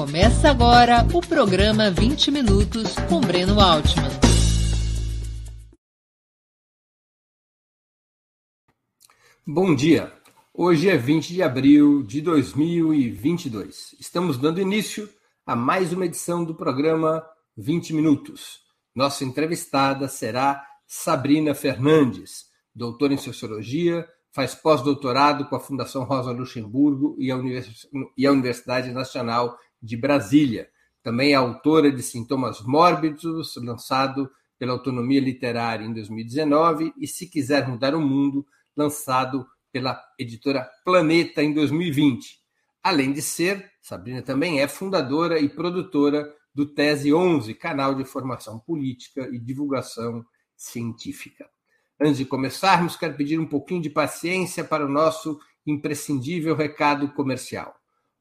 Começa agora o programa 20 Minutos com Breno Altman. Bom dia. Hoje é 20 de abril de 2022. Estamos dando início a mais uma edição do programa 20 Minutos. Nossa entrevistada será Sabrina Fernandes, doutora em Sociologia, faz pós-doutorado com a Fundação Rosa Luxemburgo e a, Univers... a Universidade Nacional de Brasília. Também é autora de Sintomas Mórbidos, lançado pela Autonomia Literária em 2019, e Se Quiser Mudar o Mundo, lançado pela editora Planeta em 2020. Além de ser, Sabrina também é fundadora e produtora do Tese 11, canal de formação política e divulgação científica. Antes de começarmos, quero pedir um pouquinho de paciência para o nosso imprescindível recado comercial.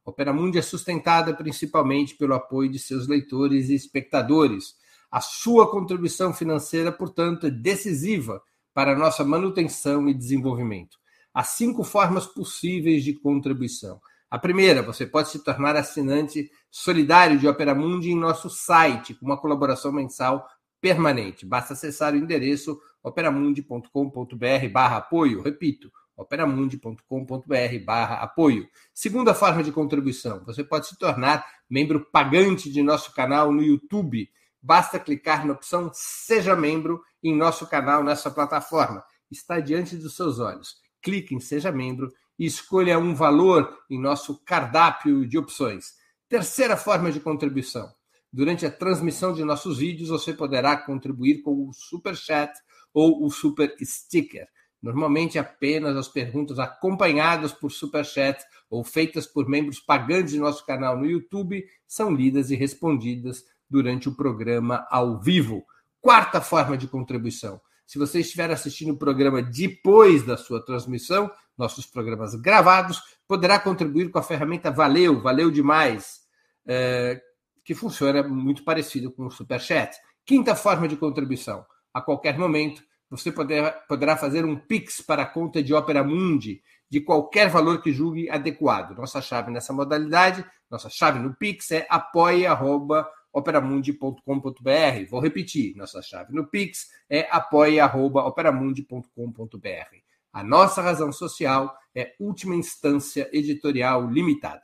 A Opera Mundi é sustentada principalmente pelo apoio de seus leitores e espectadores. A sua contribuição financeira, portanto, é decisiva para nossa manutenção e desenvolvimento. Há cinco formas possíveis de contribuição. A primeira, você pode se tornar assinante solidário de Opera Mundi em nosso site, com uma colaboração mensal permanente. Basta acessar o endereço operamundi.com.br barra apoio. Repito, operamundi.com.br barra apoio. Segunda forma de contribuição, você pode se tornar membro pagante de nosso canal no YouTube. Basta clicar na opção Seja Membro em nosso canal nessa plataforma. Está diante dos seus olhos. Clique em Seja Membro e escolha um valor em nosso cardápio de opções. Terceira forma de contribuição. Durante a transmissão de nossos vídeos, você poderá contribuir com o Super Chat ou o Super Sticker. Normalmente apenas as perguntas acompanhadas por Super Chat ou feitas por membros pagantes de nosso canal no YouTube são lidas e respondidas durante o programa ao vivo. Quarta forma de contribuição. Se você estiver assistindo o programa depois da sua transmissão, nossos programas gravados, poderá contribuir com a ferramenta Valeu, valeu demais, é, que funciona muito parecido com o Superchat. Quinta forma de contribuição a qualquer momento, você poderá, poderá fazer um Pix para a conta de Opera Mundi de qualquer valor que julgue adequado. Nossa chave nessa modalidade, nossa chave no Pix é apoia.operamundi.com.br. Vou repetir, nossa chave no Pix é apoia.operamundi.com.br. A nossa razão social é última instância editorial limitada.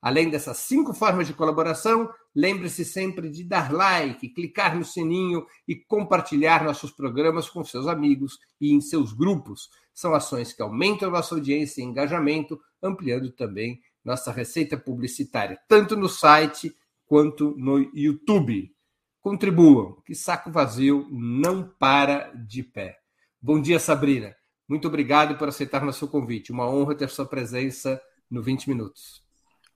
Além dessas cinco formas de colaboração, lembre-se sempre de dar like, clicar no sininho e compartilhar nossos programas com seus amigos e em seus grupos. São ações que aumentam nossa audiência e engajamento, ampliando também nossa receita publicitária, tanto no site quanto no YouTube. Contribuam, que saco vazio não para de pé. Bom dia, Sabrina. Muito obrigado por aceitar nosso convite. Uma honra ter sua presença no 20 Minutos.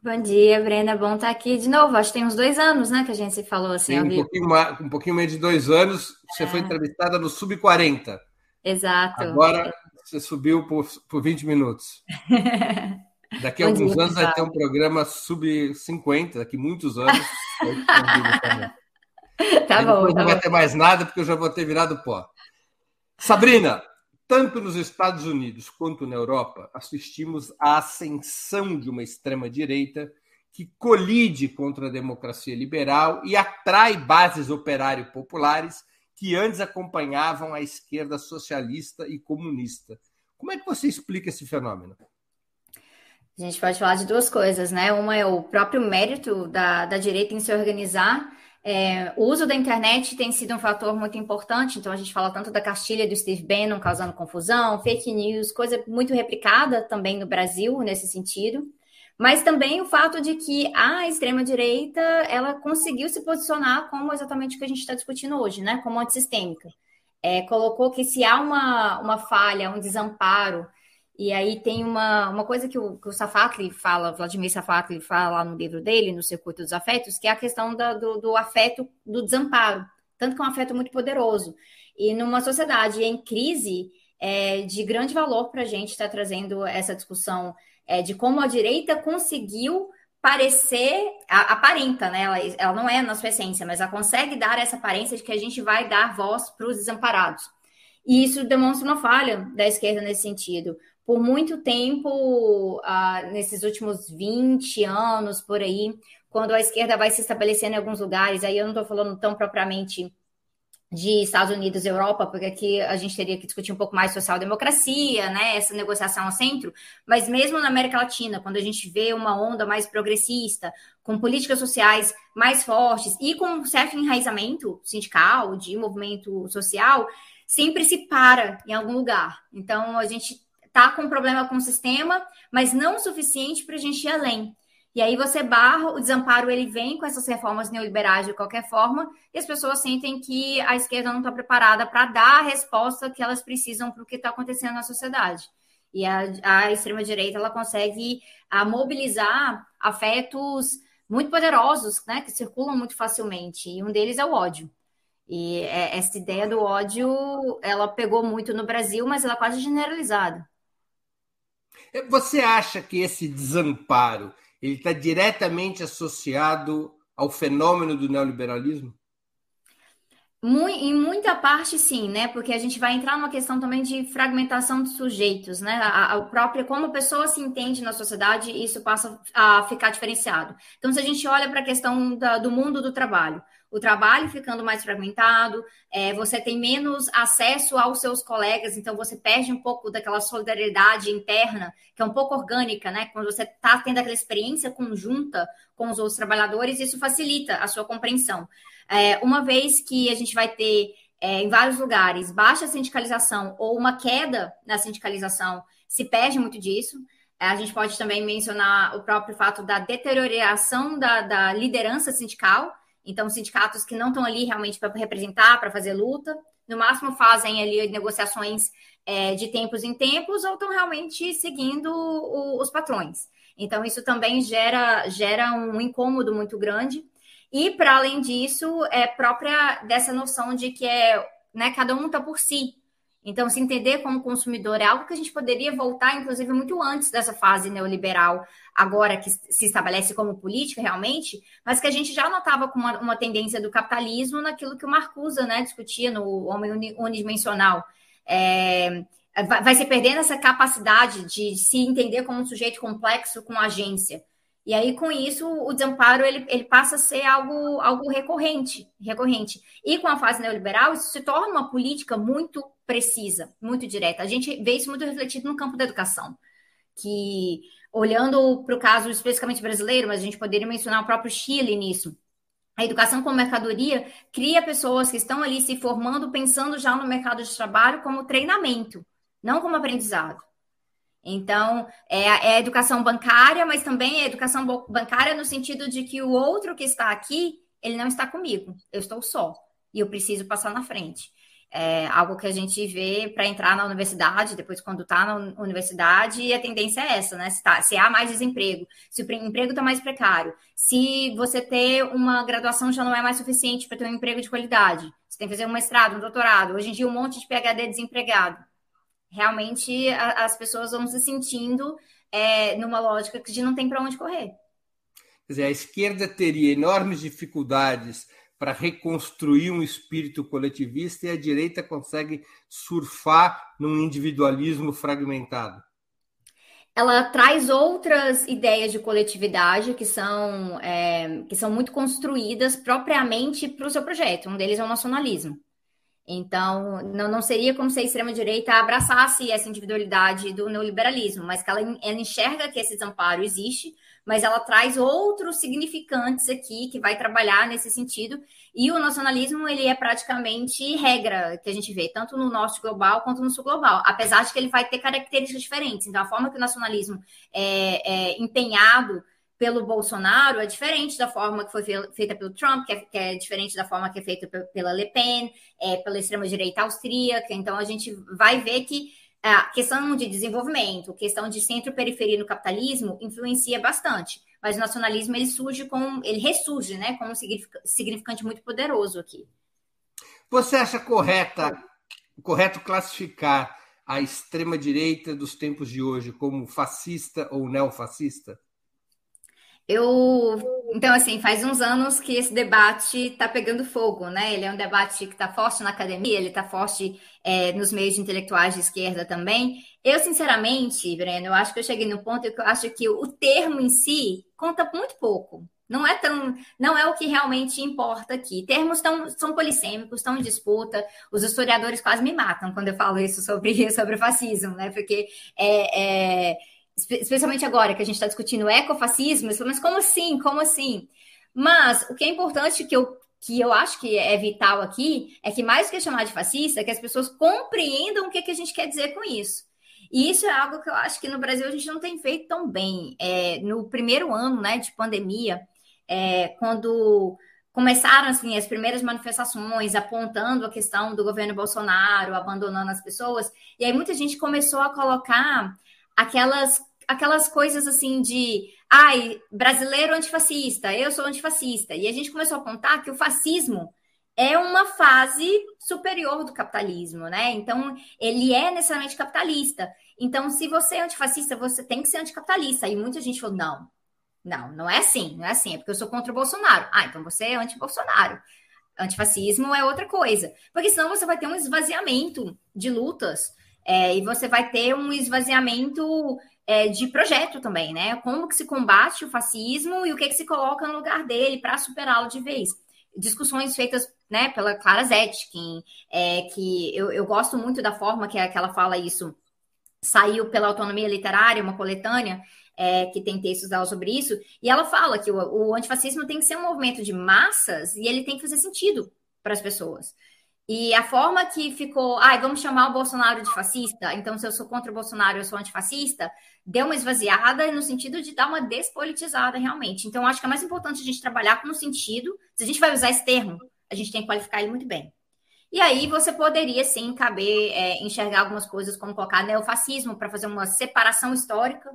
Bom dia, Brenda. Bom estar aqui de novo. Acho que tem uns dois anos, né, que a gente se falou assim um vivo. Pouquinho mais, um pouquinho mais de dois anos. Você é. foi entrevistada no Sub-40. Exato. Agora você subiu por, por 20 minutos. Daqui a alguns dia, anos vai ter um programa Sub-50, daqui a muitos anos. tá bom. Tá não bom. vai ter mais nada, porque eu já vou ter virado pó. Sabrina, tanto nos Estados Unidos quanto na Europa, assistimos à ascensão de uma extrema-direita que colide contra a democracia liberal e atrai bases operário-populares que antes acompanhavam a esquerda socialista e comunista. Como é que você explica esse fenômeno? A gente pode falar de duas coisas, né? Uma é o próprio mérito da, da direita em se organizar é, o uso da internet tem sido um fator muito importante, então a gente fala tanto da cartilha do Steve Bannon causando confusão, fake news, coisa muito replicada também no Brasil nesse sentido, mas também o fato de que a extrema-direita ela conseguiu se posicionar como exatamente o que a gente está discutindo hoje, né? Como antissistêmica. É, colocou que se há uma, uma falha, um desamparo e aí tem uma, uma coisa que o, que o Safatli fala, Vladimir Safatli fala lá no livro dele, no Circuito dos Afetos, que é a questão da, do, do afeto, do desamparo. Tanto que é um afeto muito poderoso. E numa sociedade em crise, é de grande valor para a gente estar tá trazendo essa discussão é, de como a direita conseguiu parecer, a, aparenta, né? Ela, ela não é na sua essência, mas ela consegue dar essa aparência de que a gente vai dar voz para os desamparados. E isso demonstra uma falha da esquerda nesse sentido, por muito tempo, ah, nesses últimos 20 anos por aí, quando a esquerda vai se estabelecendo em alguns lugares, aí eu não estou falando tão propriamente de Estados Unidos e Europa, porque aqui a gente teria que discutir um pouco mais social-democracia, né, essa negociação ao centro, mas mesmo na América Latina, quando a gente vê uma onda mais progressista, com políticas sociais mais fortes e com um certo enraizamento sindical, de movimento social, sempre se para em algum lugar. Então, a gente está com problema com o sistema, mas não o suficiente para a gente ir além. E aí você barra, o desamparo ele vem com essas reformas neoliberais de qualquer forma, e as pessoas sentem que a esquerda não está preparada para dar a resposta que elas precisam para o que está acontecendo na sociedade. E a, a extrema-direita ela consegue a, mobilizar afetos muito poderosos, né, que circulam muito facilmente, e um deles é o ódio. E é, essa ideia do ódio, ela pegou muito no Brasil, mas ela é quase generalizada. Você acha que esse desamparo ele está diretamente associado ao fenômeno do neoliberalismo? Em muita parte, sim, né? Porque a gente vai entrar numa questão também de fragmentação de sujeitos, né? A, a própria, como a pessoa se entende na sociedade, isso passa a ficar diferenciado. Então, se a gente olha para a questão da, do mundo do trabalho, o trabalho ficando mais fragmentado, é, você tem menos acesso aos seus colegas, então você perde um pouco daquela solidariedade interna, que é um pouco orgânica, né? Quando você está tendo aquela experiência conjunta com os outros trabalhadores, isso facilita a sua compreensão. É, uma vez que a gente vai ter é, em vários lugares baixa sindicalização ou uma queda na sindicalização, se perde muito disso. A gente pode também mencionar o próprio fato da deterioração da, da liderança sindical. Então, sindicatos que não estão ali realmente para representar, para fazer luta, no máximo fazem ali negociações é, de tempos em tempos ou estão realmente seguindo o, os patrões. Então, isso também gera, gera um incômodo muito grande. E, para além disso, é própria dessa noção de que é, né, cada um está por si. Então, se entender como consumidor é algo que a gente poderia voltar, inclusive, muito antes dessa fase neoliberal, agora que se estabelece como política realmente, mas que a gente já notava com uma, uma tendência do capitalismo naquilo que o Marcuse né, discutia no Homem Unidimensional. É, vai, vai se perdendo essa capacidade de se entender como um sujeito complexo com agência. E aí, com isso, o desamparo ele, ele passa a ser algo, algo recorrente, recorrente. E com a fase neoliberal, isso se torna uma política muito precisa, muito direta. A gente vê isso muito refletido no campo da educação, que olhando para o caso especificamente brasileiro, mas a gente poderia mencionar o próprio Chile nisso. A educação como mercadoria cria pessoas que estão ali se formando, pensando já no mercado de trabalho como treinamento, não como aprendizado. Então, é, é educação bancária, mas também é educação bancária no sentido de que o outro que está aqui, ele não está comigo, eu estou só, e eu preciso passar na frente. É algo que a gente vê para entrar na universidade, depois quando está na universidade, a tendência é essa, né? Se, tá, se há mais desemprego, se o emprego está mais precário, se você ter uma graduação já não é mais suficiente para ter um emprego de qualidade, você tem que fazer um mestrado, um doutorado, hoje em dia um monte de PhD desempregado realmente a, as pessoas vão se sentindo é, numa lógica de não tem para onde correr. Quer dizer, a esquerda teria enormes dificuldades para reconstruir um espírito coletivista e a direita consegue surfar num individualismo fragmentado. Ela traz outras ideias de coletividade que são, é, que são muito construídas propriamente para o seu projeto. Um deles é o nacionalismo. Então, não, não seria como se a extrema-direita abraçasse essa individualidade do neoliberalismo, mas que ela, ela enxerga que esse desamparo existe, mas ela traz outros significantes aqui que vai trabalhar nesse sentido. E o nacionalismo, ele é praticamente regra que a gente vê, tanto no norte global quanto no sul global, apesar de que ele vai ter características diferentes. Então, a forma que o nacionalismo é, é empenhado pelo Bolsonaro é diferente da forma que foi feita pelo Trump, que é, que é diferente da forma que é feita pela Le Pen, é, pela extrema-direita austríaca. Então, a gente vai ver que a questão de desenvolvimento, questão de centro-periferia no capitalismo influencia bastante. Mas o nacionalismo ele surge com, ele ressurge, né, como um significante muito poderoso aqui. Você acha correta, correto classificar a extrema direita dos tempos de hoje como fascista ou neofascista? Eu, então, assim, faz uns anos que esse debate está pegando fogo, né? Ele é um debate que está forte na academia, ele está forte é, nos meios intelectuais de esquerda também. Eu, sinceramente, Breno, eu acho que eu cheguei no ponto que eu acho que o termo em si conta muito pouco. Não é tão, não é o que realmente importa aqui. Termos tão, são polissêmicos, estão em disputa. Os historiadores quase me matam quando eu falo isso sobre, sobre o fascismo, né? Porque é, é especialmente agora que a gente está discutindo ecofascismo, mas como assim? Como assim? Mas o que é importante que eu, que eu acho que é vital aqui é que, mais do que chamar de fascista, é que as pessoas compreendam o que, que a gente quer dizer com isso. E isso é algo que eu acho que no Brasil a gente não tem feito tão bem. É, no primeiro ano né, de pandemia, é, quando começaram assim as primeiras manifestações apontando a questão do governo Bolsonaro abandonando as pessoas, e aí muita gente começou a colocar aquelas aquelas coisas assim de ai, brasileiro antifascista, eu sou antifascista. E a gente começou a apontar que o fascismo é uma fase superior do capitalismo, né? Então, ele é necessariamente capitalista. Então, se você é antifascista, você tem que ser anticapitalista. E muita gente falou: não, não, não é assim, não é assim, é porque eu sou contra o Bolsonaro. Ah, então você é anti-Bolsonaro. Antifascismo é outra coisa. Porque senão você vai ter um esvaziamento de lutas é, e você vai ter um esvaziamento é, de projeto também, né? Como que se combate o fascismo e o que, que se coloca no lugar dele para superá-lo de vez. Discussões feitas né, pela Clara Zetkin, é, que eu, eu gosto muito da forma que, que ela fala isso. Saiu pela Autonomia Literária, uma coletânea, é, que tem textos dela sobre isso, e ela fala que o, o antifascismo tem que ser um movimento de massas e ele tem que fazer sentido para as pessoas. E a forma que ficou, ai, vamos chamar o Bolsonaro de fascista, então se eu sou contra o Bolsonaro, eu sou antifascista, deu uma esvaziada no sentido de dar uma despolitizada realmente. Então, acho que é mais importante a gente trabalhar com o sentido, se a gente vai usar esse termo, a gente tem que qualificar ele muito bem. E aí você poderia sim caber é, enxergar algumas coisas como colocar neofascismo para fazer uma separação histórica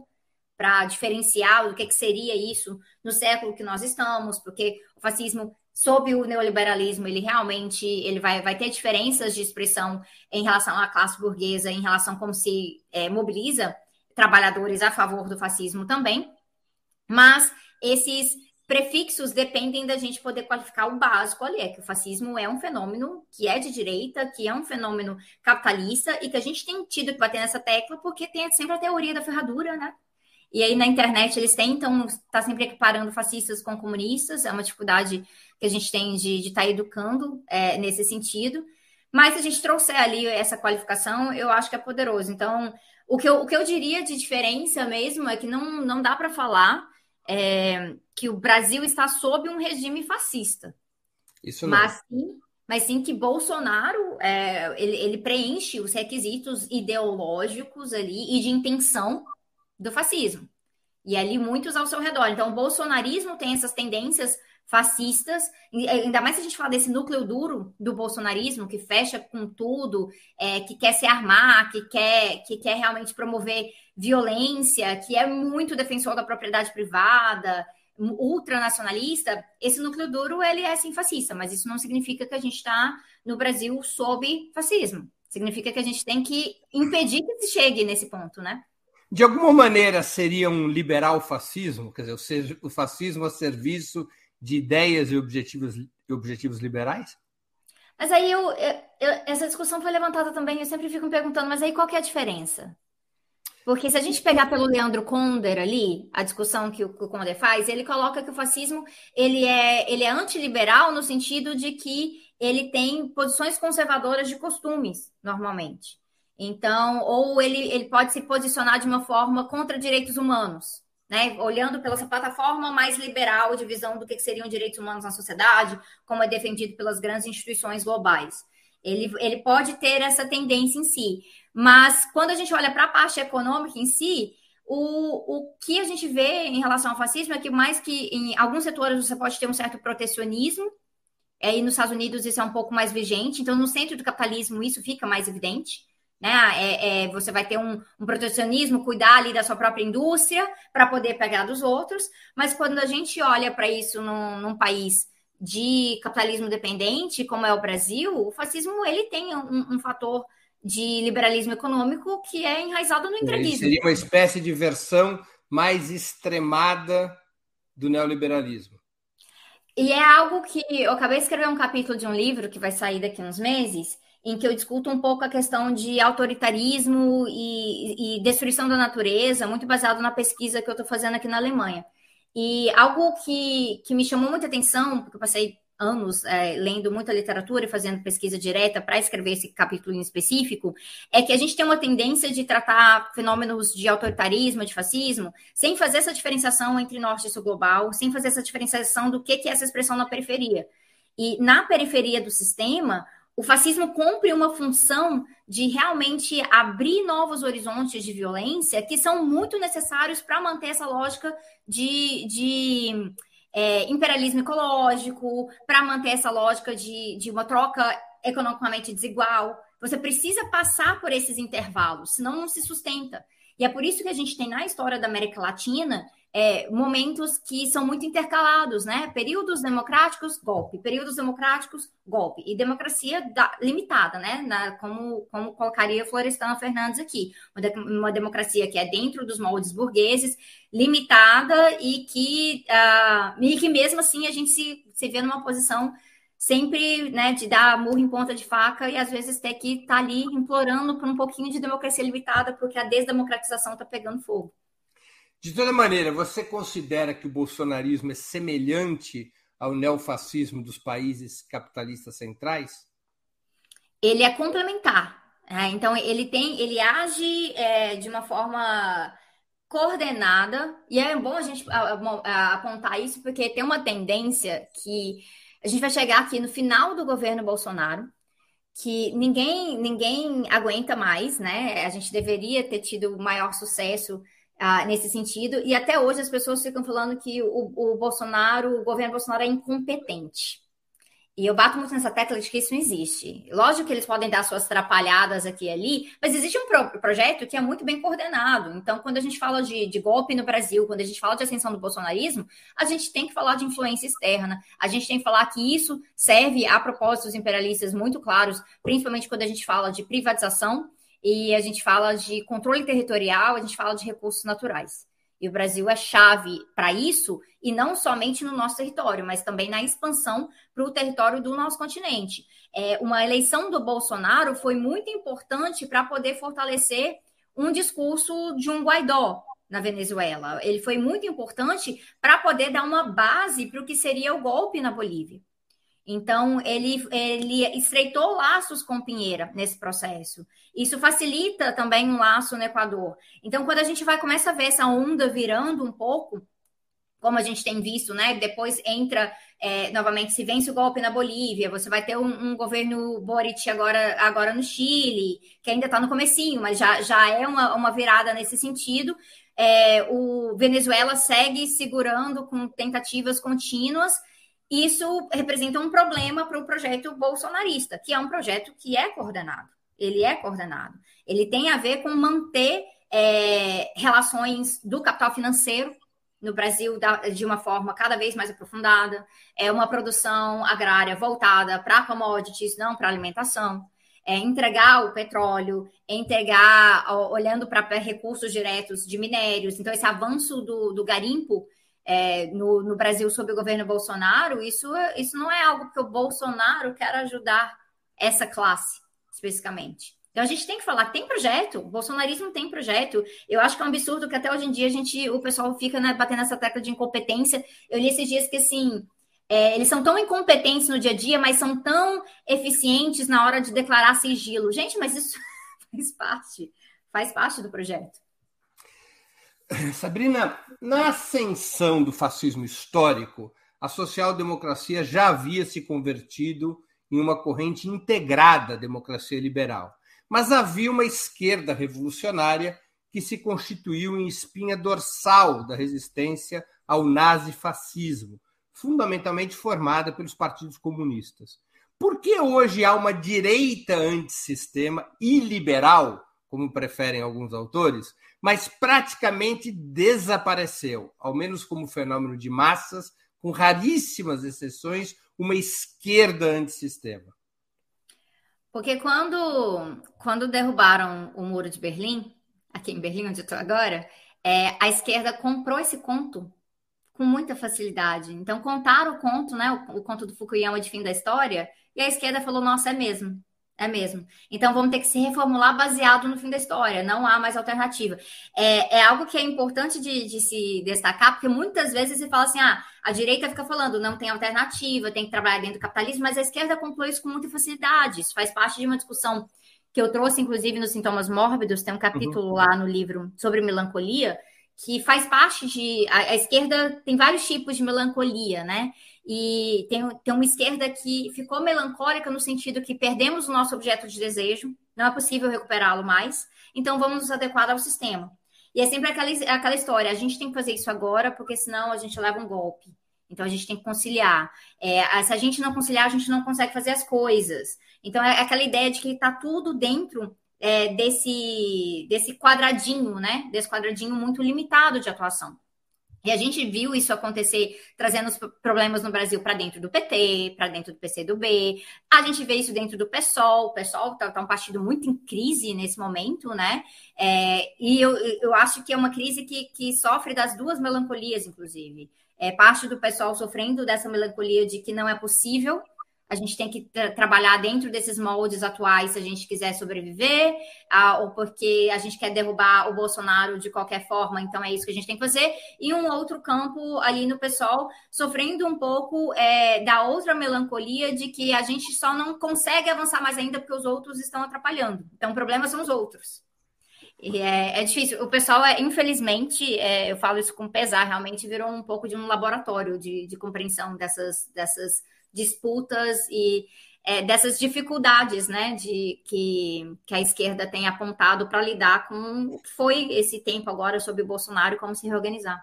para diferenciar o que, que seria isso no século que nós estamos, porque o fascismo sob o neoliberalismo, ele realmente ele vai, vai ter diferenças de expressão em relação à classe burguesa, em relação a como se é, mobiliza trabalhadores a favor do fascismo também. Mas esses prefixos dependem da gente poder qualificar o básico ali, é que o fascismo é um fenômeno que é de direita, que é um fenômeno capitalista e que a gente tem tido que bater nessa tecla porque tem sempre a teoria da ferradura, né? E aí na internet eles tentam estar tá sempre equiparando fascistas com comunistas, é uma dificuldade que a gente tem de estar tá educando é, nesse sentido. Mas se a gente trouxer ali essa qualificação, eu acho que é poderoso. Então, o que eu, o que eu diria de diferença mesmo é que não, não dá para falar é, que o Brasil está sob um regime fascista. Isso não. Mas sim, mas sim que Bolsonaro é, ele, ele preenche os requisitos ideológicos ali e de intenção do fascismo. E ali muitos ao seu redor. Então, o bolsonarismo tem essas tendências fascistas, ainda mais se a gente falar desse núcleo duro do bolsonarismo, que fecha com tudo, é, que quer se armar, que quer, que quer realmente promover violência, que é muito defensor da propriedade privada, ultranacionalista, esse núcleo duro ele é sim fascista, mas isso não significa que a gente está no Brasil sob fascismo. Significa que a gente tem que impedir que se chegue nesse ponto, né? De alguma maneira seria um liberal fascismo, quer dizer, o fascismo a serviço de ideias e objetivos, objetivos liberais? Mas aí eu, eu, essa discussão foi levantada também, eu sempre fico me perguntando, mas aí qual que é a diferença? Porque se a gente pegar pelo Leandro Konder ali, a discussão que o, Konder faz, ele coloca que o fascismo ele é, ele é antiliberal no sentido de que ele tem posições conservadoras de costumes, normalmente. Então, ou ele, ele pode se posicionar de uma forma contra direitos humanos, né? Olhando pela essa plataforma mais liberal de visão do que seriam direitos humanos na sociedade, como é defendido pelas grandes instituições globais. Ele, ele pode ter essa tendência em si. Mas quando a gente olha para a parte econômica em si, o, o que a gente vê em relação ao fascismo é que mais que em alguns setores você pode ter um certo protecionismo, aí é, nos Estados Unidos isso é um pouco mais vigente, então no centro do capitalismo isso fica mais evidente né? É, é, você vai ter um, um, protecionismo, cuidar ali da sua própria indústria para poder pegar dos outros, mas quando a gente olha para isso num, num, país de capitalismo dependente, como é o Brasil, o fascismo ele tem um, um fator de liberalismo econômico que é enraizado no entreguismo. Seria uma espécie de versão mais extremada do neoliberalismo. E é algo que eu acabei de escrever um capítulo de um livro que vai sair daqui a uns meses, em que eu discuto um pouco a questão de autoritarismo e, e destruição da natureza, muito baseado na pesquisa que eu estou fazendo aqui na Alemanha. E algo que, que me chamou muita atenção, porque eu passei anos é, lendo muita literatura e fazendo pesquisa direta para escrever esse capítulo em específico, é que a gente tem uma tendência de tratar fenômenos de autoritarismo, de fascismo, sem fazer essa diferenciação entre norte e sul global, sem fazer essa diferenciação do que, que é essa expressão na periferia. E na periferia do sistema, o fascismo cumpre uma função de realmente abrir novos horizontes de violência que são muito necessários para manter essa lógica de, de é, imperialismo ecológico, para manter essa lógica de, de uma troca economicamente desigual. Você precisa passar por esses intervalos, senão não se sustenta. E é por isso que a gente tem na história da América Latina é, momentos que são muito intercalados, né? Períodos democráticos, golpe. Períodos democráticos, golpe. E democracia da, limitada, né? Na, como, como colocaria Florestana Fernandes aqui. Uma, de, uma, democracia que é dentro dos moldes burgueses, limitada e que, uh, e que mesmo assim a gente se, se vê numa posição sempre né, de dar murro em ponta de faca e às vezes ter que estar tá ali implorando por um pouquinho de democracia limitada, porque a desdemocratização está pegando fogo. De toda maneira, você considera que o bolsonarismo é semelhante ao neofascismo dos países capitalistas centrais? Ele é complementar. Né? Então, ele tem, ele age é, de uma forma coordenada, e é bom a gente apontar isso, porque tem uma tendência que a gente vai chegar aqui no final do governo Bolsonaro, que ninguém ninguém aguenta mais, né? A gente deveria ter tido maior sucesso ah, nesse sentido, e até hoje as pessoas ficam falando que o, o Bolsonaro, o governo Bolsonaro é incompetente. E eu bato muito nessa tecla de que isso não existe. Lógico que eles podem dar suas atrapalhadas aqui e ali, mas existe um pro projeto que é muito bem coordenado. Então, quando a gente fala de, de, golpe no Brasil, quando a gente fala de ascensão do bolsonarismo, a gente tem que falar de influência externa. A gente tem que falar que isso serve a propósitos imperialistas muito claros, principalmente quando a gente fala de privatização e a gente fala de controle territorial, a gente fala de recursos naturais. E o Brasil é chave para isso, e não somente no nosso território, mas também na expansão para o território do nosso continente. É, uma eleição do Bolsonaro foi muito importante para poder fortalecer um discurso de um Guaidó na Venezuela. Ele foi muito importante para poder dar uma base para o que seria o golpe na Bolívia. Então, ele, ele estreitou laços com Pinheira nesse processo. Isso facilita também um laço no Equador. Então, quando a gente vai começa a ver essa onda virando um pouco, como a gente tem visto, né? Depois entra é, novamente, se vence o golpe na Bolívia, você vai ter um, um governo Boric agora, agora no Chile, que ainda está no comecinho, mas já, já é uma, uma virada nesse sentido. É, o Venezuela segue segurando com tentativas contínuas isso representa um problema para o projeto bolsonarista, que é um projeto que é coordenado. Ele é coordenado. Ele tem a ver com manter é, relações do capital financeiro no Brasil de uma forma cada vez mais aprofundada. É uma produção agrária voltada para commodities, não para alimentação. É entregar o petróleo, é entregar, olhando para recursos diretos de minérios. Então, esse avanço do, do garimpo é, no, no, Brasil sob o governo Bolsonaro, isso, isso não é algo que o Bolsonaro quer ajudar essa classe, especificamente. Então a gente tem que falar tem projeto, o bolsonarismo tem projeto. Eu acho que é um absurdo que até hoje em dia a gente, o pessoal fica né, batendo essa tecla de incompetência. Eu li esses dias que assim, é, eles são tão incompetentes no dia a dia, mas são tão eficientes na hora de declarar sigilo. Gente, mas isso faz parte, faz parte do projeto. Sabrina, na ascensão do fascismo histórico, a social-democracia já havia se convertido em uma corrente integrada à democracia liberal. Mas havia uma esquerda revolucionária que se constituiu em espinha dorsal da resistência ao nazifascismo, fundamentalmente formada pelos partidos comunistas. Por que hoje há uma direita antissistema e liberal, como preferem alguns autores, mas praticamente desapareceu, ao menos como fenômeno de massas, com raríssimas exceções, uma esquerda antissistema. Porque quando, quando derrubaram o muro de Berlim, aqui em Berlim, onde estou agora, é, a esquerda comprou esse conto com muita facilidade. Então, contaram o conto, né? O, o conto do Fukuyama de fim da história, e a esquerda falou: nossa, é mesmo. É mesmo. Então vamos ter que se reformular baseado no fim da história. Não há mais alternativa. É, é algo que é importante de, de, se destacar, porque muitas vezes se fala assim: ah, a direita fica falando, não tem alternativa, tem que trabalhar dentro do capitalismo, mas a esquerda conclui isso com muita facilidade. Isso faz parte de uma discussão que eu trouxe, inclusive, nos Sintomas Mórbidos, tem um capítulo uhum. lá no livro sobre melancolia, que faz parte de. A, a esquerda tem vários tipos de melancolia, né? E tem, tem uma esquerda que ficou melancólica no sentido que perdemos o nosso objeto de desejo, não é possível recuperá-lo mais, então vamos nos adequar ao sistema. E é sempre aquela, aquela história: a gente tem que fazer isso agora, porque senão a gente leva um golpe. Então a gente tem que conciliar. É, se a gente não conciliar, a gente não consegue fazer as coisas. Então é aquela ideia de que está tudo dentro é, desse, desse quadradinho, né? Desse quadradinho muito limitado de atuação. E a gente viu isso acontecer, trazendo os problemas no Brasil para dentro do PT, para dentro do PCdoB. A gente vê isso dentro do PSOL. O PSOL está tá um partido muito em crise nesse momento, né? É, e eu, eu acho que é uma crise que, que sofre das duas melancolias, inclusive. É, parte do pessoal sofrendo dessa melancolia de que não é possível a gente tem que tra trabalhar dentro desses moldes atuais se a gente quiser sobreviver, ou porque a gente quer derrubar o Bolsonaro de qualquer forma, então é isso que a gente tem que fazer. E um outro campo ali no pessoal sofrendo um pouco é, da outra melancolia de que a gente só não consegue avançar mais ainda porque os outros estão atrapalhando. Então, o problema são os outros. É, é difícil. O pessoal, é, infelizmente, é, eu falo isso com pesar, realmente virou um pouco de um laboratório de, de compreensão dessas, dessas disputas e é, dessas dificuldades né, de, que, que a esquerda tem apontado para lidar com foi esse tempo agora sobre o Bolsonaro como se reorganizar.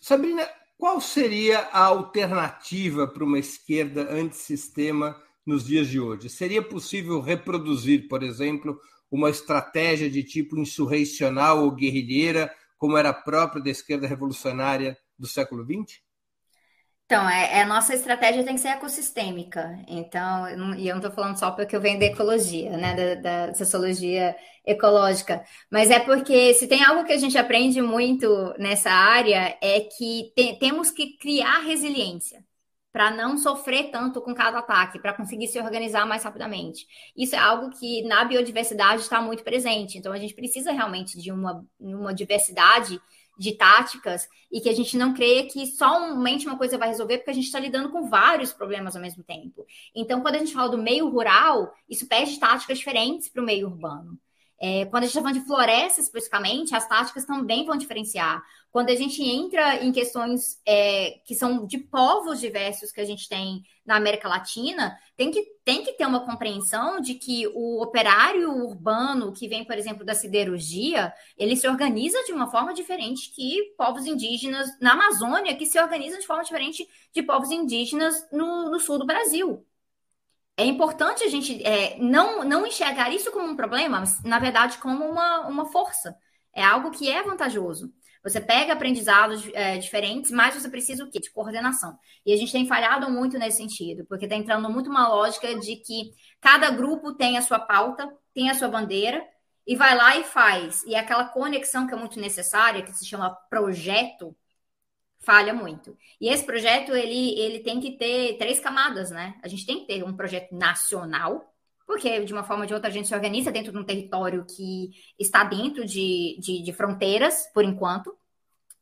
Sabrina, qual seria a alternativa para uma esquerda antissistema nos dias de hoje? Seria possível reproduzir, por exemplo, uma estratégia de tipo insurreicional ou guerrilheira, como era própria da esquerda revolucionária do século XX? Então, é, é, a nossa estratégia tem que ser ecossistêmica. Então, e eu não estou falando só porque eu venho da ecologia, né, da, da, sociologia ecológica, mas é porque se tem algo que a gente aprende muito nessa área é que te, temos que criar resiliência para não sofrer tanto com cada ataque, para conseguir se organizar mais rapidamente. Isso é algo que na biodiversidade está muito presente. Então, a gente precisa realmente de uma, uma diversidade de táticas e que a gente não creia que somente uma coisa vai resolver, porque a gente está lidando com vários problemas ao mesmo tempo. Então, quando a gente fala do meio rural, isso pede táticas diferentes para o meio urbano. É, quando a gente está falando de floresta especificamente, as táticas também vão diferenciar. Quando a gente entra em questões é, que são de povos diversos que a gente tem na América Latina, tem que, tem que ter uma compreensão de que o operário urbano que vem, por exemplo, da siderurgia, ele se organiza de uma forma diferente que povos indígenas na Amazônia, que se organizam de forma diferente de povos indígenas no, no sul do Brasil é importante a gente é, não, não enxergar isso como um problema, mas, na verdade, como uma, uma força. É algo que é vantajoso. Você pega aprendizados é, diferentes, mas você precisa o quê? De coordenação. E a gente tem falhado muito nesse sentido, porque está entrando muito uma lógica de que cada grupo tem a sua pauta, tem a sua bandeira, e vai lá e faz. E aquela conexão que é muito necessária, que se chama projeto, falha muito. E esse projeto, ele, ele tem que ter três camadas, né? A gente tem que ter um projeto nacional, porque de uma forma ou de outra a gente se organiza dentro de um território que está dentro de, de, de fronteiras, por enquanto.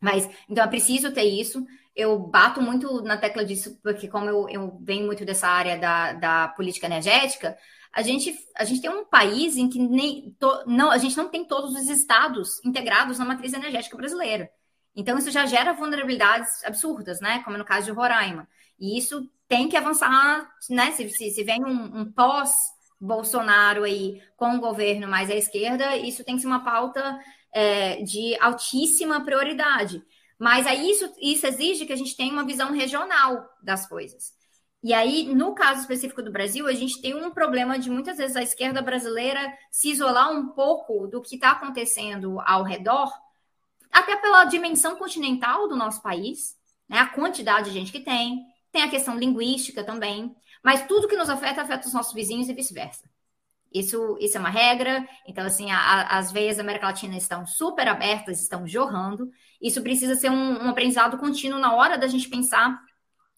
Mas, então, é preciso ter isso. Eu bato muito na tecla disso, porque como eu, eu venho muito dessa área da, da política energética, a gente, a gente tem um país em que nem to, não, a gente não tem todos os estados integrados na matriz energética brasileira. Então, isso já gera vulnerabilidades absurdas, né? Como no caso de Roraima. E isso tem que avançar, né? Se, se, se vem um, um pós-Bolsonaro aí com o governo mais à esquerda, isso tem que ser uma pauta é, de altíssima prioridade. Mas aí isso, isso exige que a gente tenha uma visão regional das coisas. E aí, no caso específico do Brasil, a gente tem um problema de muitas vezes a esquerda brasileira se isolar um pouco do que está acontecendo ao redor até pela dimensão continental do nosso país, né? A quantidade de gente que tem, tem a questão linguística também, mas tudo que nos afeta afeta os nossos vizinhos e vice-versa. Isso, isso é uma regra. Então, assim, a, a, as veias da América Latina estão super abertas, estão jorrando. Isso precisa ser um, um aprendizado contínuo na hora da gente pensar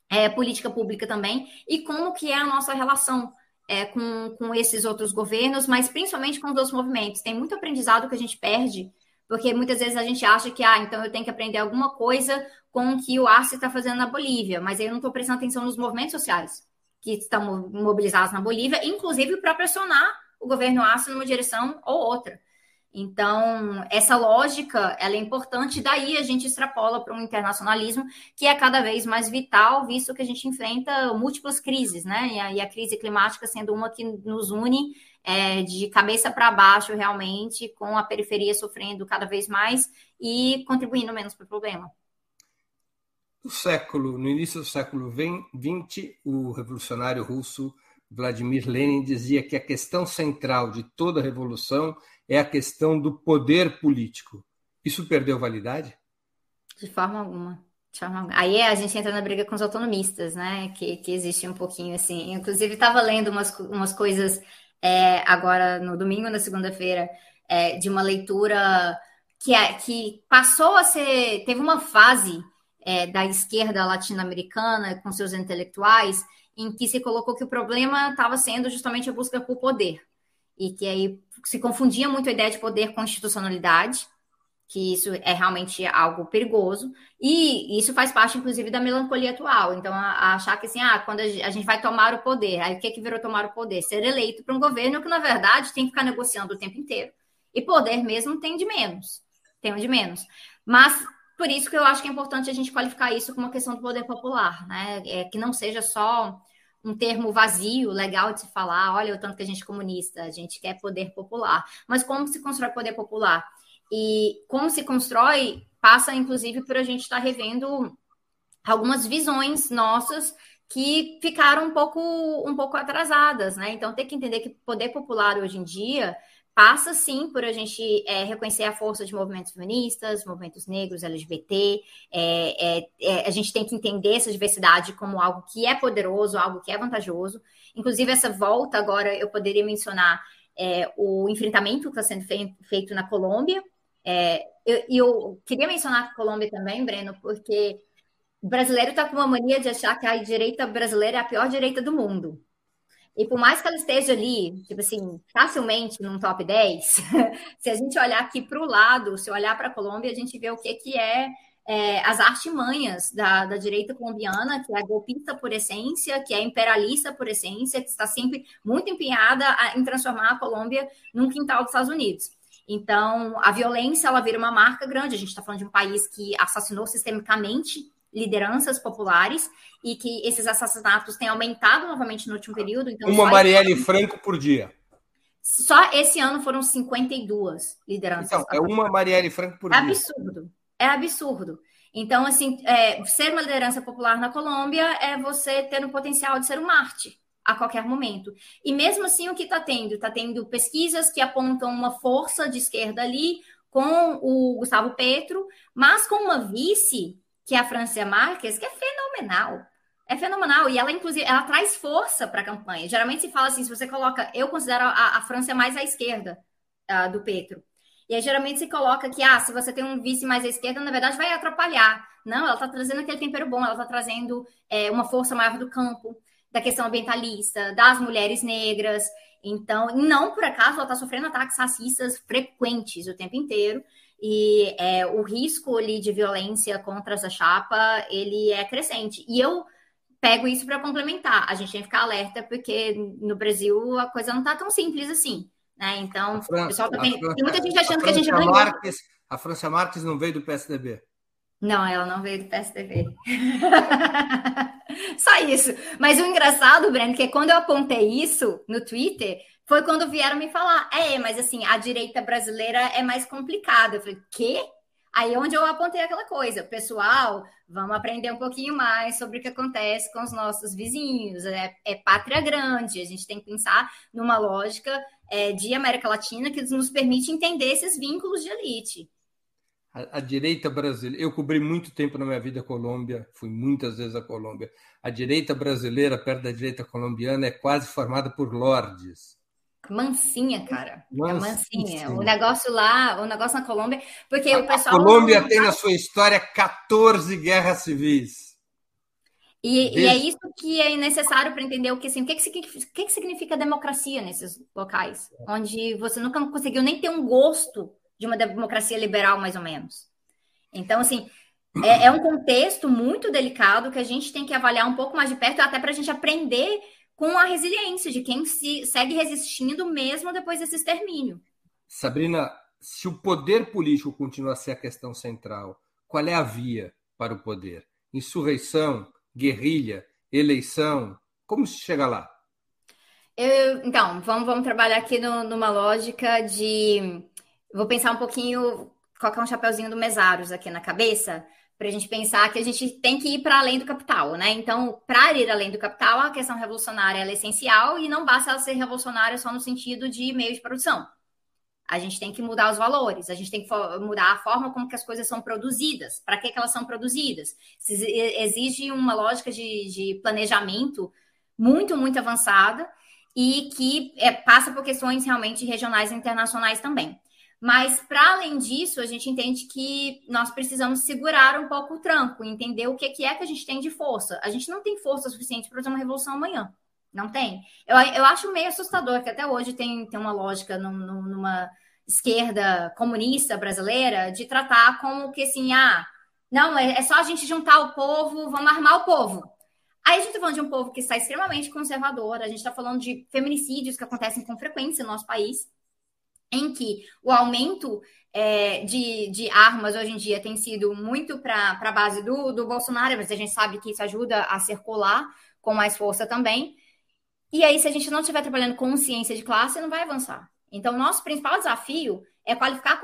é, política pública também e como que é a nossa relação é, com, com esses outros governos, mas principalmente com os outros movimentos. Tem muito aprendizado que a gente perde, porque muitas vezes a gente acha que, ah, então eu tenho que aprender alguma coisa com o que o Arce está fazendo na Bolívia, mas eu não estou prestando atenção nos movimentos sociais que estão mobilizados na Bolívia, inclusive para pressionar o governo Arce numa direção ou outra. Então, essa lógica ela é importante, daí a gente extrapola para um internacionalismo que é cada vez mais vital, visto que a gente enfrenta múltiplas crises, né? E a, e a crise climática sendo uma que nos une é, de cabeça para baixo, realmente, com a periferia sofrendo cada vez mais e contribuindo menos para o problema. No século, no início do século XX, o revolucionário russo Vladimir Lenin dizia que a questão central de toda revolução é a questão do poder político. Isso perdeu validade? De forma alguma. De forma alguma. Aí a gente entra na briga com os autonomistas, né? Que, que existe um pouquinho assim. Inclusive, estava lendo umas, umas coisas é, agora no domingo, na segunda-feira, é, de uma leitura que, é, que passou a ser. Teve uma fase é, da esquerda latino-americana com seus intelectuais em que se colocou que o problema estava sendo justamente a busca por poder e que aí se confundia muito a ideia de poder com institucionalidade, que isso é realmente algo perigoso, e isso faz parte, inclusive, da melancolia atual. Então, a, a achar que assim, ah, quando a gente vai tomar o poder, aí o que, que virou tomar o poder? Ser eleito para um governo que, na verdade, tem que ficar negociando o tempo inteiro. E poder mesmo tem de menos. Tem de menos. Mas por isso que eu acho que é importante a gente qualificar isso como uma questão do poder popular, né? É, que não seja só um termo vazio, legal de se falar, olha o tanto que a gente é comunista, a gente quer poder popular. Mas como se constrói poder popular? E como se constrói passa, inclusive, por a gente estar tá revendo algumas visões nossas que ficaram um pouco, um pouco atrasadas, né? Então, tem que entender que poder popular hoje em dia passa sim por a gente é, reconhecer a força de movimentos feministas, movimentos negros, LGBT. É, é, é, a gente tem que entender essa diversidade como algo que é poderoso, algo que é vantajoso. Inclusive, essa volta agora eu poderia mencionar é, o enfrentamento que está sendo feito na Colômbia. É, eu, eu queria mencionar a Colômbia também, Breno, porque o brasileiro está com uma mania de achar que a direita brasileira é a pior direita do mundo. E por mais que ela esteja ali, tipo assim, facilmente num top 10, se a gente olhar aqui para o lado, se olhar para a Colômbia, a gente vê o que, que é, é as artimanhas da, da, direita colombiana, que é golpista por essência, que é imperialista por essência, que está sempre muito empenhada a, em transformar a Colômbia num quintal dos Estados Unidos. Então, a violência, ela vira uma marca grande. A gente está falando de um país que assassinou sistemicamente lideranças populares e que esses assassinatos têm aumentado novamente no último período. Então, Uma Marielle Franco por dia. Só esse ano foram 52 lideranças. Então, é uma Marielle Franco por é dia. É absurdo. É absurdo. Então, assim, é, ser uma liderança popular na Colômbia é você ter o potencial de ser um Marte a qualquer momento. E mesmo assim, o que está tendo? Está tendo pesquisas que apontam uma força de esquerda ali com o Gustavo Petro, mas com uma vice que é a Francia Marques, que é fenomenal. É fenomenal. E ela, inclusive, ela traz força para a campanha. Geralmente se fala assim: se você coloca. Eu considero a, a França mais à esquerda uh, do Petro. E aí, geralmente se coloca que, ah, se você tem um vice mais à esquerda, na verdade vai atrapalhar. Não, ela está trazendo aquele tempero bom, ela está trazendo é, uma força maior do campo, da questão ambientalista, das mulheres negras. Então, não por acaso ela está sofrendo ataques racistas frequentes o tempo inteiro e é, o risco ali de violência contra essa chapa ele é crescente. E eu pego isso para complementar. A gente tem que ficar alerta porque no Brasil a coisa não está tão simples assim. Né? Então, França, pessoal tá tem, tem, muita gente achando que a gente ganhou. Marques, a França Marques não veio do PSDB. Não, ela não veio do PSDB. Só isso. Mas o engraçado, Breno, que quando eu apontei isso no Twitter, foi quando vieram me falar, é, mas assim, a direita brasileira é mais complicada. Eu falei, quê? Aí é onde eu apontei aquela coisa, pessoal, vamos aprender um pouquinho mais sobre o que acontece com os nossos vizinhos. É, é pátria grande, a gente tem que pensar numa lógica é, de América Latina que nos permite entender esses vínculos de elite. A, a, direita brasileira, eu cobri muito tempo na minha vida a Colômbia, fui muitas vezes à Colômbia. A direita brasileira, perto da direita colombiana, é quase formada por lordes Mansinha, cara. É mansinha. O negócio lá, o negócio na Colômbia, porque a, o pessoal. A Colômbia tem na sua história 14 guerras civis. E, e, é isso que é necessário para entender o que, assim, o que, que, significa, o que, que significa democracia nesses locais, onde você nunca conseguiu nem ter um gosto de uma democracia liberal, mais ou menos. Então, assim, é, é um contexto muito delicado que a gente tem que avaliar um pouco mais de perto, até para a gente aprender com a resiliência de quem se segue resistindo mesmo depois desse extermínio. Sabrina, se o poder político continua a ser a questão central, qual é a via para o poder? Insurreição, guerrilha, eleição? Como se chega lá? Eu, então, vamos, vamos trabalhar aqui no, numa lógica de. Vou pensar um pouquinho, colocar um chapeuzinho do Mesaros aqui na cabeça, para a gente pensar que a gente tem que ir para além do capital, né? Então, para ir além do capital, a questão revolucionária é essencial e não basta ela ser revolucionária só no sentido de meio de produção. A gente tem que mudar os valores, a gente tem que mudar a forma como que as coisas são produzidas, para que, que elas são produzidas. Exige uma lógica de, de planejamento muito, muito avançada e que é, passa por questões realmente regionais e internacionais também. Mas, para além disso, a gente entende que nós precisamos segurar um pouco o tranco, entender o que, é que a gente tem de força. A gente não tem força suficiente para fazer uma revolução amanhã. Não tem. Eu, eu acho meio assustador que até hoje tem, tem uma lógica num, numa esquerda comunista brasileira de tratar como que assim, ah, não, é, é só a gente juntar o povo, vamos armar o povo. Aí a gente está falando de um povo que está extremamente conservador, a gente está falando de feminicídios que acontecem com frequência no nosso país em que o aumento é, de, de, armas hoje em dia tem sido muito para a base do, do Bolsonaro, mas a gente sabe que isso ajuda a circular com mais força também. E aí, se a gente não estiver trabalhando consciência de classe, não vai avançar. Então, nosso principal desafio é qualificar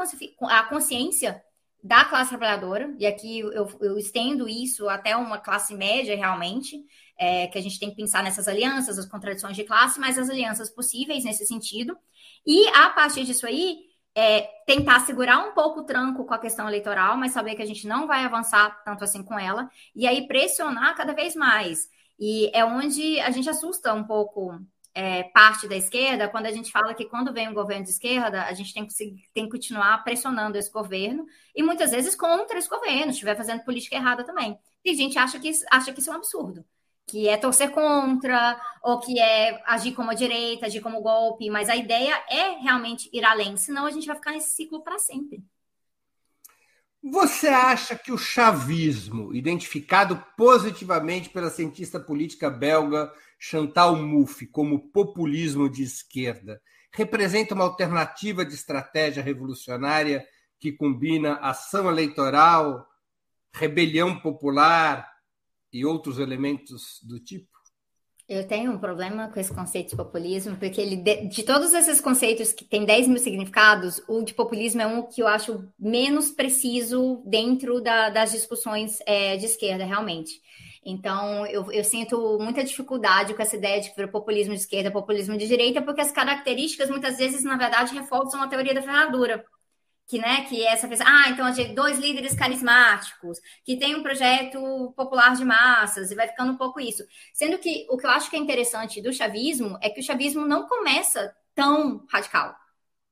a consciência da classe trabalhadora, e aqui eu, eu estendo isso até uma classe média realmente, é, que a gente tem que pensar nessas alianças, as contradições de classe, mas as alianças possíveis nesse sentido, e a partir disso aí, é, tentar segurar um pouco o tranco com a questão eleitoral, mas saber que a gente não vai avançar tanto assim com ela, e aí pressionar cada vez mais. E é onde a gente assusta um pouco é, parte da esquerda quando a gente fala que quando vem um governo de esquerda, a gente tem que, tem que continuar pressionando esse governo, e muitas vezes contra esse governo, estiver fazendo política errada também. A gente acha que, acha que isso é um absurdo que é torcer contra, ou que é agir como a direita, agir como golpe, mas a ideia é realmente ir além, senão a gente vai ficar nesse ciclo para sempre. Você acha que o chavismo, identificado positivamente pela cientista política belga Chantal Mouffe como populismo de esquerda, representa uma alternativa de estratégia revolucionária que combina ação eleitoral, rebelião popular, e outros elementos do tipo? Eu tenho um problema com esse conceito de populismo, porque ele, de, de todos esses conceitos que tem 10 mil significados, o de populismo é um que eu acho menos preciso dentro da, das discussões é, de esquerda, realmente. Então, eu, eu, sinto muita dificuldade com essa ideia de que o populismo de esquerda, populismo de direita, porque as características, muitas vezes, na verdade, reforçam a teoria da ferradura que, né, que essa pessoa, ah, então a gente dois líderes carismáticos, que tem um projeto popular de massas, e vai ficando um pouco isso. Sendo que o que eu acho que é interessante do chavismo é que o chavismo não começa tão radical.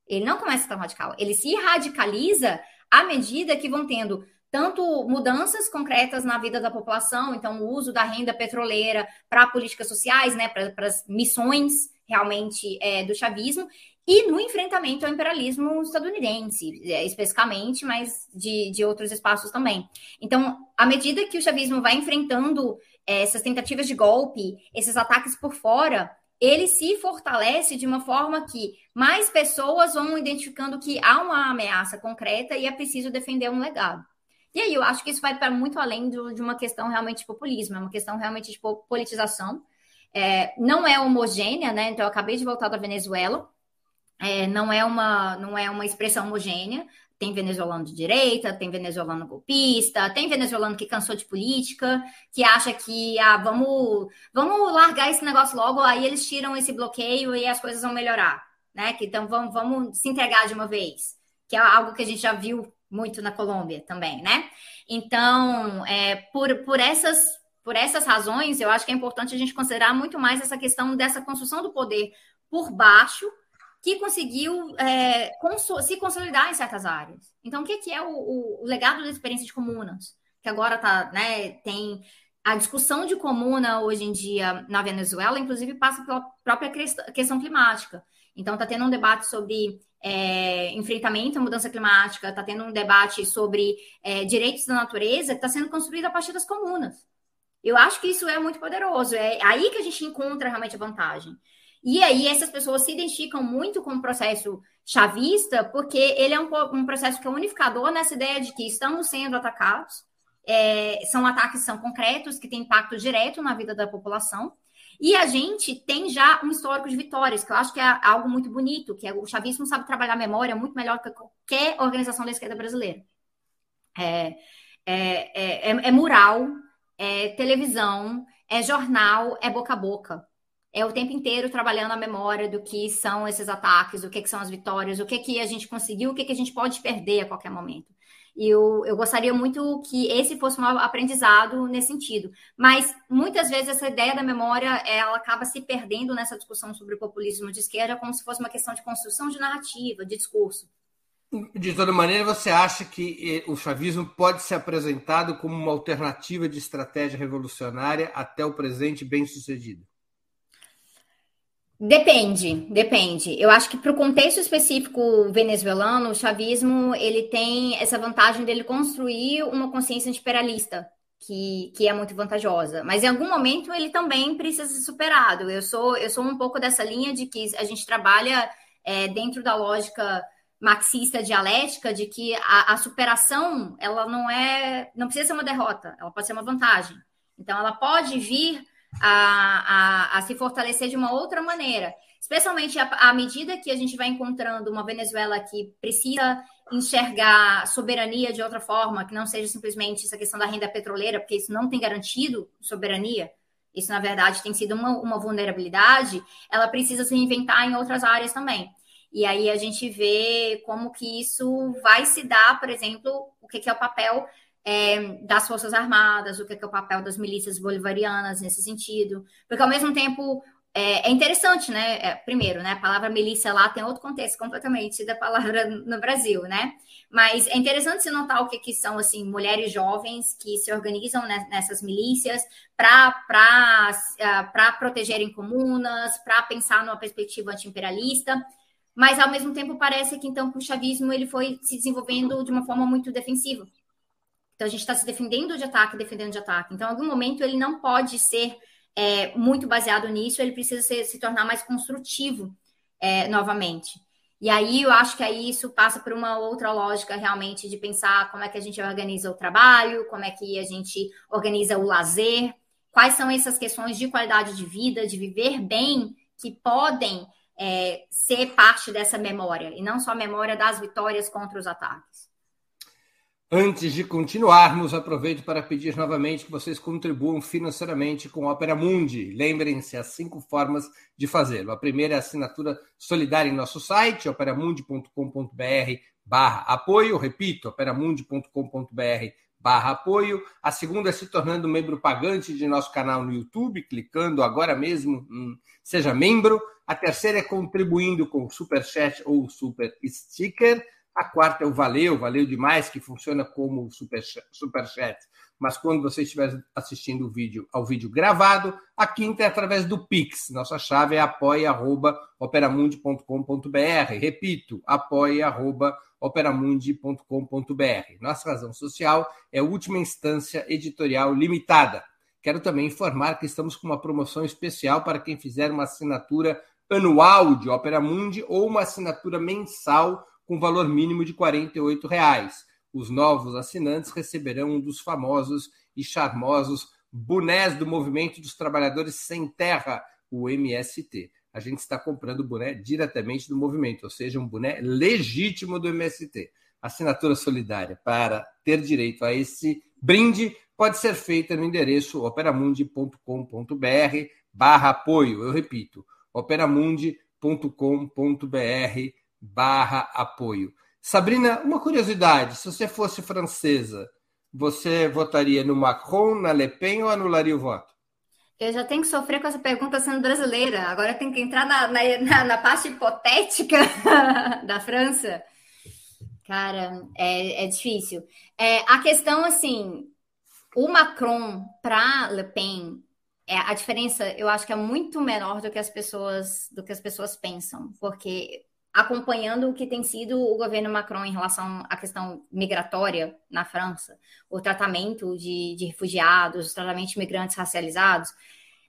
Ele não começa tão radical. Ele se radicaliza à medida que vão tendo tanto mudanças concretas na vida da população, então o uso da renda petroleira para políticas sociais, né, para as missões realmente é, do chavismo, e no enfrentamento ao imperialismo estadunidense, é, especificamente, mas de, de outros espaços também. Então, à medida que o chavismo vai enfrentando é, essas tentativas de golpe, esses ataques por fora, ele se fortalece de uma forma que mais pessoas vão identificando que há uma ameaça concreta e é preciso defender um legado. E aí, eu acho que isso vai para muito além do, de uma questão realmente de populismo, é uma questão realmente de politização. É, não é homogênea, né? Então, eu acabei de voltar da Venezuela, é, não, é uma, não é uma expressão homogênea. Tem venezuelano de direita, tem venezuelano golpista, tem venezuelano que cansou de política, que acha que ah, vamos, vamos largar esse negócio logo, aí eles tiram esse bloqueio e as coisas vão melhorar. Né? Que, então vamos, vamos se entregar de uma vez, que é algo que a gente já viu muito na Colômbia também, né? Então, é, por, por, essas, por essas razões, eu acho que é importante a gente considerar muito mais essa questão dessa construção do poder por baixo que conseguiu é, se consolidar em certas áreas. Então, o que, que é o, o, legado da experiência de comunas? Que agora tá, né, tem a discussão de comuna hoje em dia na Venezuela, inclusive, passa pela própria questão climática. Então, está tendo um debate sobre é, enfrentamento à mudança climática, está tendo um debate sobre é, direitos da natureza está sendo construído a partir das comunas. Eu acho que isso é muito poderoso. É aí que a gente encontra realmente a vantagem. E aí essas pessoas se identificam muito com o processo chavista, porque ele é um, um processo que é unificador nessa ideia de que estamos sendo atacados, é, são ataques são concretos, que têm impacto direto na vida da população, e a gente tem já um histórico de vitórias, que eu acho que é algo muito bonito, que é, o chavismo sabe trabalhar a memória muito melhor que qualquer organização da esquerda brasileira. É, é, é, é mural, é televisão, é jornal, é boca a boca é o tempo inteiro trabalhando a memória do que são esses ataques, o que, que são as vitórias, o que, que a gente conseguiu, o que, que a gente pode perder a qualquer momento. E eu, eu gostaria muito que esse fosse um aprendizado nesse sentido. Mas muitas vezes essa ideia da memória ela acaba se perdendo nessa discussão sobre o populismo de esquerda como se fosse uma questão de construção de narrativa, de discurso. De toda maneira, você acha que eh, o chavismo pode ser apresentado como uma alternativa de estratégia revolucionária até o presente bem sucedido? Depende, depende. Eu acho que para o contexto específico venezuelano, o chavismo ele tem essa vantagem dele construir uma consciência imperialista que, que é muito vantajosa. Mas em algum momento ele também precisa ser superado. Eu sou eu sou um pouco dessa linha de que a gente trabalha é, dentro da lógica marxista dialética de que a, a superação ela não é não precisa ser uma derrota, ela pode ser uma vantagem. Então ela pode vir a, a, a se fortalecer de uma outra maneira. Especialmente à medida que a gente vai encontrando uma Venezuela que precisa enxergar soberania de outra forma, que não seja simplesmente essa questão da renda petroleira, porque isso não tem garantido soberania, isso na verdade tem sido uma, uma vulnerabilidade, ela precisa se reinventar em outras áreas também. E aí a gente vê como que isso vai se dar, por exemplo, o que, que é o papel é, das Forças Armadas, o que é, que é o papel das milícias bolivarianas nesse sentido. Porque, ao mesmo tempo, é, é interessante, né? É, primeiro, né? A palavra milícia lá tem outro contexto completamente da palavra no Brasil, né? Mas é interessante se notar o que, que são, assim, mulheres jovens que se organizam nessas milícias para ah, protegerem comunas, para pensar numa perspectiva anti-imperialista mas ao mesmo tempo parece que então o chavismo ele foi se desenvolvendo de uma forma muito defensiva. Então a gente está se defendendo de ataque, defendendo de ataque. Então, em algum momento, ele não pode ser é, muito baseado nisso, ele precisa ser, se tornar mais construtivo é, novamente. E aí eu acho que aí isso passa por uma outra lógica realmente de pensar como é que a gente organiza o trabalho, como é que a gente organiza o lazer, quais são essas questões de qualidade de vida, de viver bem, que podem é, ser parte dessa memória, e não só a memória das vitórias contra os ataques. Antes de continuarmos, aproveito para pedir novamente que vocês contribuam financeiramente com Opera Mundi. Lembrem-se as cinco formas de fazê-lo. A primeira é a assinatura solidária em nosso site, operamundi.com.br barra apoio. Repito, operamundi.com.br barra apoio. A segunda é se tornando membro pagante de nosso canal no YouTube, clicando agora mesmo em Seja Membro. A terceira é contribuindo com o Super Chat ou Super Sticker. A quarta é o Valeu, valeu demais, que funciona como super, super chat. Mas quando você estiver assistindo o vídeo ao vídeo gravado, a quinta é através do Pix. Nossa chave é apoia.operamundi.com.br. Repito, apoia.operamundi.com.br. Nossa razão social é última instância editorial limitada. Quero também informar que estamos com uma promoção especial para quem fizer uma assinatura anual de Opera Mundi ou uma assinatura mensal com valor mínimo de 48 reais. Os novos assinantes receberão um dos famosos e charmosos bonés do Movimento dos Trabalhadores Sem Terra, o MST. A gente está comprando o boné diretamente do movimento, ou seja, um boné legítimo do MST. Assinatura solidária para ter direito a esse brinde pode ser feita no endereço operamundi.com.br barra apoio. Eu repito, operamundi.com.br barra apoio. Sabrina, uma curiosidade: se você fosse francesa, você votaria no Macron, na Le Pen ou anularia o voto? Eu já tenho que sofrer com essa pergunta sendo brasileira. Agora eu tenho que entrar na, na, na parte hipotética da França. Cara, é, é difícil. É, a questão, assim, o Macron para Le Pen, é, a diferença eu acho que é muito menor do que as pessoas do que as pessoas pensam, porque acompanhando o que tem sido o governo Macron em relação à questão migratória na França, o tratamento de, de refugiados, o tratamento de imigrantes racializados,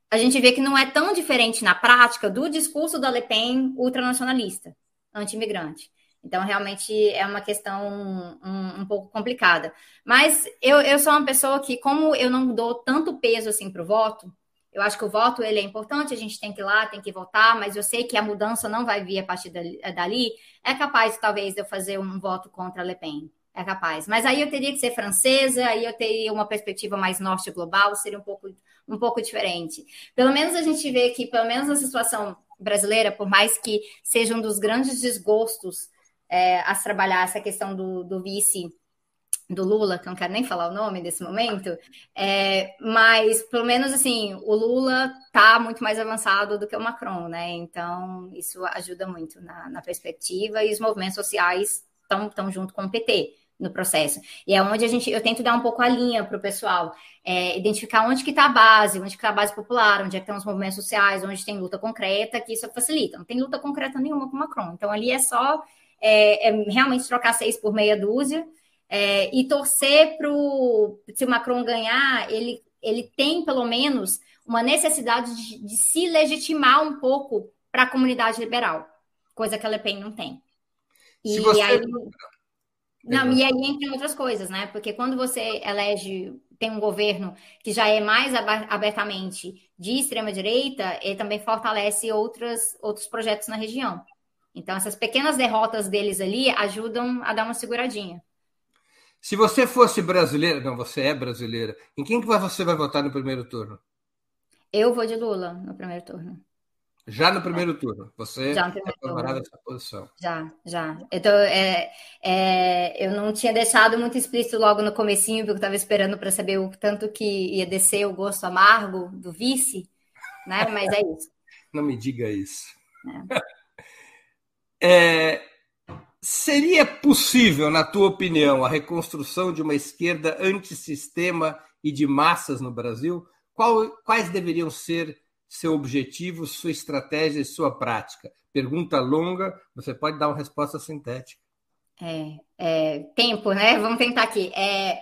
a gente vê que não é tão diferente na prática do discurso da Le Pen ultranacionalista, anti-imigrante. Então, realmente é uma questão um, um, pouco complicada. Mas eu, eu sou uma pessoa que, como eu não dou tanto peso assim para o voto, eu acho que o voto ele é importante, a gente tem que ir lá, tem que votar, mas eu sei que a mudança não vai vir a partir dali. É capaz, talvez, de eu fazer um voto contra Le Pen. É capaz. Mas aí eu teria que ser francesa, aí eu teria uma perspectiva mais norte global, seria um pouco, um pouco diferente. Pelo menos a gente vê que, pelo menos na situação brasileira, por mais que seja um dos grandes desgostos é, a se trabalhar essa questão do, do vice do Lula, que eu não quero nem falar o nome desse momento, é, mas pelo menos assim, o Lula está muito mais avançado do que o Macron, né? Então isso ajuda muito na, na perspectiva e os movimentos sociais estão junto com o PT no processo. E é onde a gente, eu tento dar um pouco a linha para o pessoal, é, identificar onde que está a base, onde está a base popular, onde é que estão os movimentos sociais, onde tem luta concreta, que isso facilita. Não tem luta concreta nenhuma com o Macron. Então ali é só é, é realmente trocar seis por meia dúzia é, e torcer para o. Se o Macron ganhar, ele, ele tem pelo menos uma necessidade de, de se legitimar um pouco para a comunidade liberal, coisa que a Le Pen não tem. E você... aí. Não, e aí entre outras coisas, né? Porque quando você elege, tem um governo que já é mais abertamente de extrema-direita, ele também fortalece outras, outros projetos na região. Então, essas pequenas derrotas deles ali ajudam a dar uma seguradinha. Se você fosse brasileira, não, você é brasileira, em quem que você vai votar no primeiro turno? Eu vou de Lula no primeiro turno. Já no primeiro turno? Você já está preparada essa posição? Já, já. Eu, tô, é, é, eu não tinha deixado muito explícito logo no comecinho, porque eu estava esperando para saber o tanto que ia descer o gosto amargo do vice, né? Mas é isso. não me diga isso. É. Seria possível, na tua opinião, a reconstrução de uma esquerda antissistema e de massas no Brasil? Qual, quais deveriam ser seu objetivo, sua estratégia e sua prática? Pergunta longa, você pode dar uma resposta sintética. É, é tempo, né? Vamos tentar aqui. É,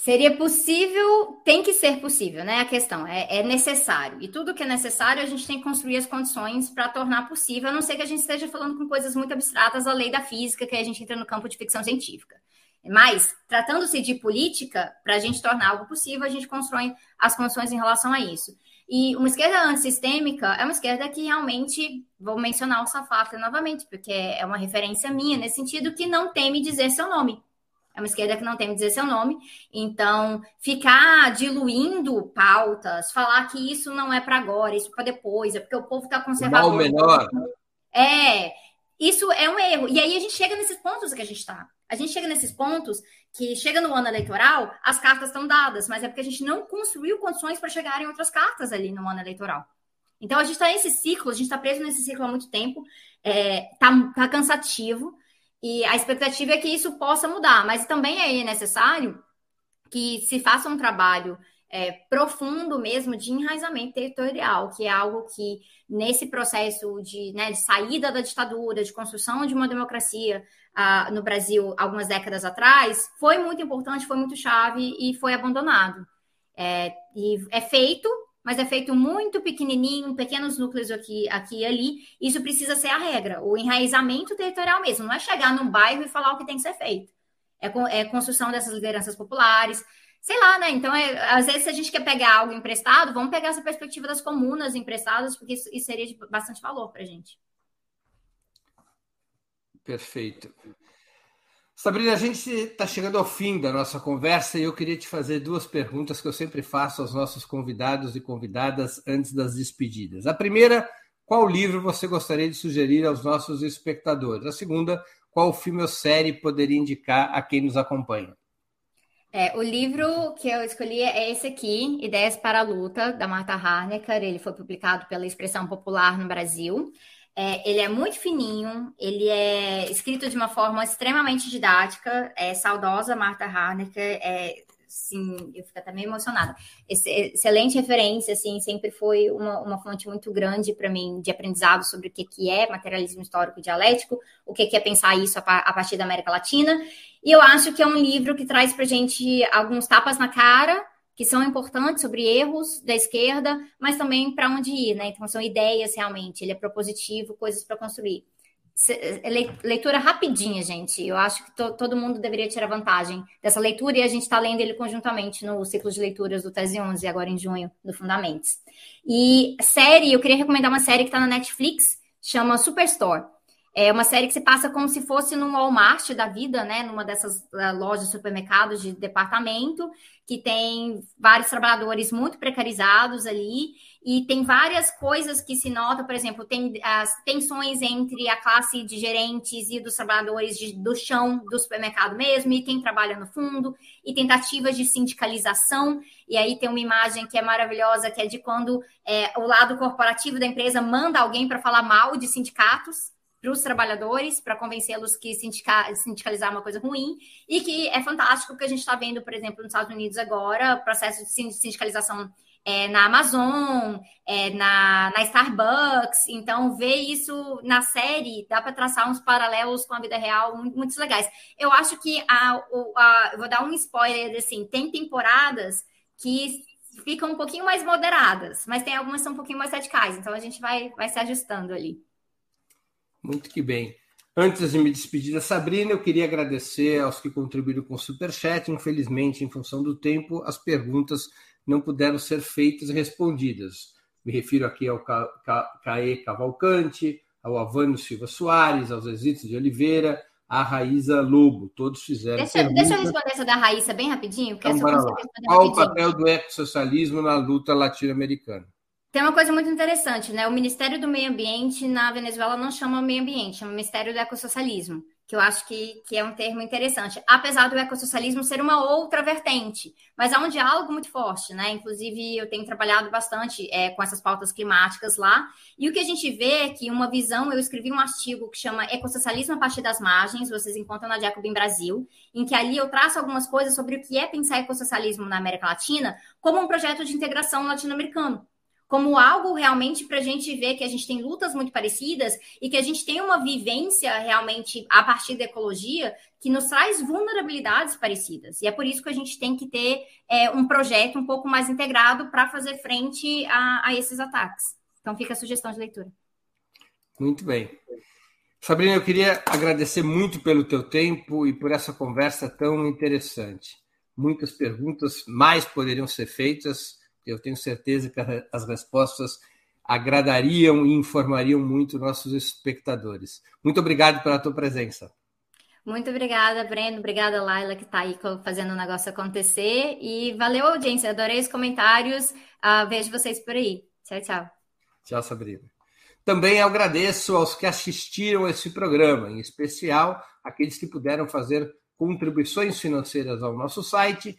Seria possível, tem que ser possível, né? A questão é, é, necessário. E tudo que é necessário, a gente tem que construir as condições para tornar possível, a não ser que a gente esteja falando com coisas muito abstratas, a lei da física, que a gente entra no campo de ficção científica. Mas, tratando-se de política, para a gente tornar algo possível, a gente constrói as condições em relação a isso. E uma esquerda antissistêmica é uma esquerda que realmente, vou mencionar o Safata novamente, porque é uma referência minha, nesse sentido que não teme dizer seu nome é uma esquerda que não tem dizer seu nome. Então, ficar diluindo pautas, falar que isso não é para agora, isso para depois, é porque o povo está conservador. Mal menor. É, isso é um erro. E aí a gente chega nesses pontos que a gente está. A gente chega nesses pontos que chega no ano eleitoral, as cartas estão dadas, mas é porque a gente não construiu condições para chegar em outras cartas ali no ano eleitoral. Então a gente está nesse ciclo, a gente está preso nesse ciclo há muito tempo, é, tá, tá cansativo. E a expectativa é que isso possa mudar, mas também é necessário que se faça um trabalho é, profundo mesmo de enraizamento territorial, que é algo que, nesse processo de, né, de saída da ditadura, de construção de uma democracia uh, no Brasil algumas décadas atrás, foi muito importante, foi muito chave e foi abandonado. É, e é feito, mas é feito muito pequenininho, pequenos núcleos aqui, aqui e ali. Isso precisa ser a regra, o enraizamento territorial mesmo. Não é chegar num bairro e falar o que tem que ser feito. É, é construção dessas lideranças populares. Sei lá, né? Então, é, às vezes, se a gente quer pegar algo emprestado, vamos pegar essa perspectiva das comunas emprestadas, porque isso, isso seria de bastante valor para a gente. Perfeito. Sabrina, a gente está chegando ao fim da nossa conversa e eu queria te fazer duas perguntas que eu sempre faço aos nossos convidados e convidadas antes das despedidas. A primeira, qual livro você gostaria de sugerir aos nossos espectadores? A segunda, qual filme ou série poderia indicar a quem nos acompanha? É, o livro que eu escolhi é esse aqui, Ideias para a Luta, da Marta Harnecker. Ele foi publicado pela Expressão Popular no Brasil. É, ele é muito fininho, ele é escrito de uma forma extremamente didática. É saudosa Marta Harnecker, é, sim, eu fico até meio emocionada. Esse, excelente referência, assim, sempre foi uma, uma fonte muito grande para mim de aprendizado sobre o que, que é materialismo histórico dialético, o que, que é pensar isso a, a partir da América Latina. E eu acho que é um livro que traz para gente alguns tapas na cara, que são importantes sobre erros da esquerda, mas também para onde ir, né? Então são ideias realmente, ele é propositivo, coisas para construir. É leitura rapidinha, gente. Eu acho que to, todo mundo deveria tirar vantagem dessa leitura e a gente está lendo ele conjuntamente no ciclo de leituras do Tese 11, agora em junho, do Fundamentos. E série, eu queria recomendar uma série que está na Netflix, chama Superstore. É uma série que se passa como se fosse num Walmart da vida, né? Numa dessas uh, lojas, supermercados de departamento, que tem vários trabalhadores muito precarizados ali, e tem várias coisas que se nota, por exemplo, tem as tensões entre a classe de gerentes e dos trabalhadores de, do chão do supermercado mesmo, e quem trabalha no fundo, e tentativas de sindicalização. E aí tem uma imagem que é maravilhosa, que é de quando é, o lado corporativo da empresa manda alguém para falar mal de sindicatos para os trabalhadores, para convencê-los que sindica, sindicalizar é uma coisa ruim, e que é fantástico que a gente está vendo, por exemplo, nos Estados Unidos agora, o processo de sindicalização é, na Amazon, é, na, na, Starbucks. Então, ver isso na série dá para traçar uns paralelos com a vida real muito, muito legais. Eu acho que a, a, vou dar um spoiler assim: tem temporadas que ficam um pouquinho mais moderadas, mas tem algumas que são um pouquinho mais radicais. Então, a gente vai, vai se ajustando ali. Muito que bem. Antes de me despedir da Sabrina, eu queria agradecer aos que contribuíram com o Superchat. Infelizmente, em função do tempo, as perguntas não puderam ser feitas e respondidas. Me refiro aqui ao Caê Cavalcante, ao Avânio Silva Soares, aos Exitos de Oliveira, à Raíza Lobo. Todos fizeram. Deixa, deixa eu responder essa da Raíssa bem rapidinho, então, Qual rapidinho. o papel do ecossocialismo na luta latino-americana? Tem uma coisa muito interessante, né? O Ministério do Meio Ambiente na Venezuela não chama meio ambiente, chama Ministério do Ecossocialismo, que eu acho que, que é um termo interessante. Apesar do ecossocialismo ser uma outra vertente, mas há um diálogo muito forte, né? Inclusive, eu tenho trabalhado bastante é, com essas pautas climáticas lá, e o que a gente vê é que uma visão, eu escrevi um artigo que chama Ecossocialismo a partir das margens, vocês encontram na Jacobin Brasil, em que ali eu traço algumas coisas sobre o que é pensar ecossocialismo na América Latina como um projeto de integração latino-americano como algo realmente para a gente ver que a gente tem lutas muito parecidas e que a gente tem uma vivência realmente a partir da ecologia que nos traz vulnerabilidades parecidas. E é por isso que a gente tem que ter é, um projeto um pouco mais integrado para fazer frente a, a esses ataques. Então fica a sugestão de leitura. Muito bem. Sabrina, eu queria agradecer muito pelo teu tempo e por essa conversa tão interessante. Muitas perguntas mais poderiam ser feitas eu tenho certeza que as respostas agradariam e informariam muito nossos espectadores. Muito obrigado pela tua presença. Muito obrigada, Breno. Obrigada, Laila, que está aí fazendo o negócio acontecer. E valeu, audiência. Adorei os comentários. Uh, vejo vocês por aí. Tchau, tchau. Tchau, Sabrina. Também agradeço aos que assistiram esse programa, em especial aqueles que puderam fazer contribuições financeiras ao nosso site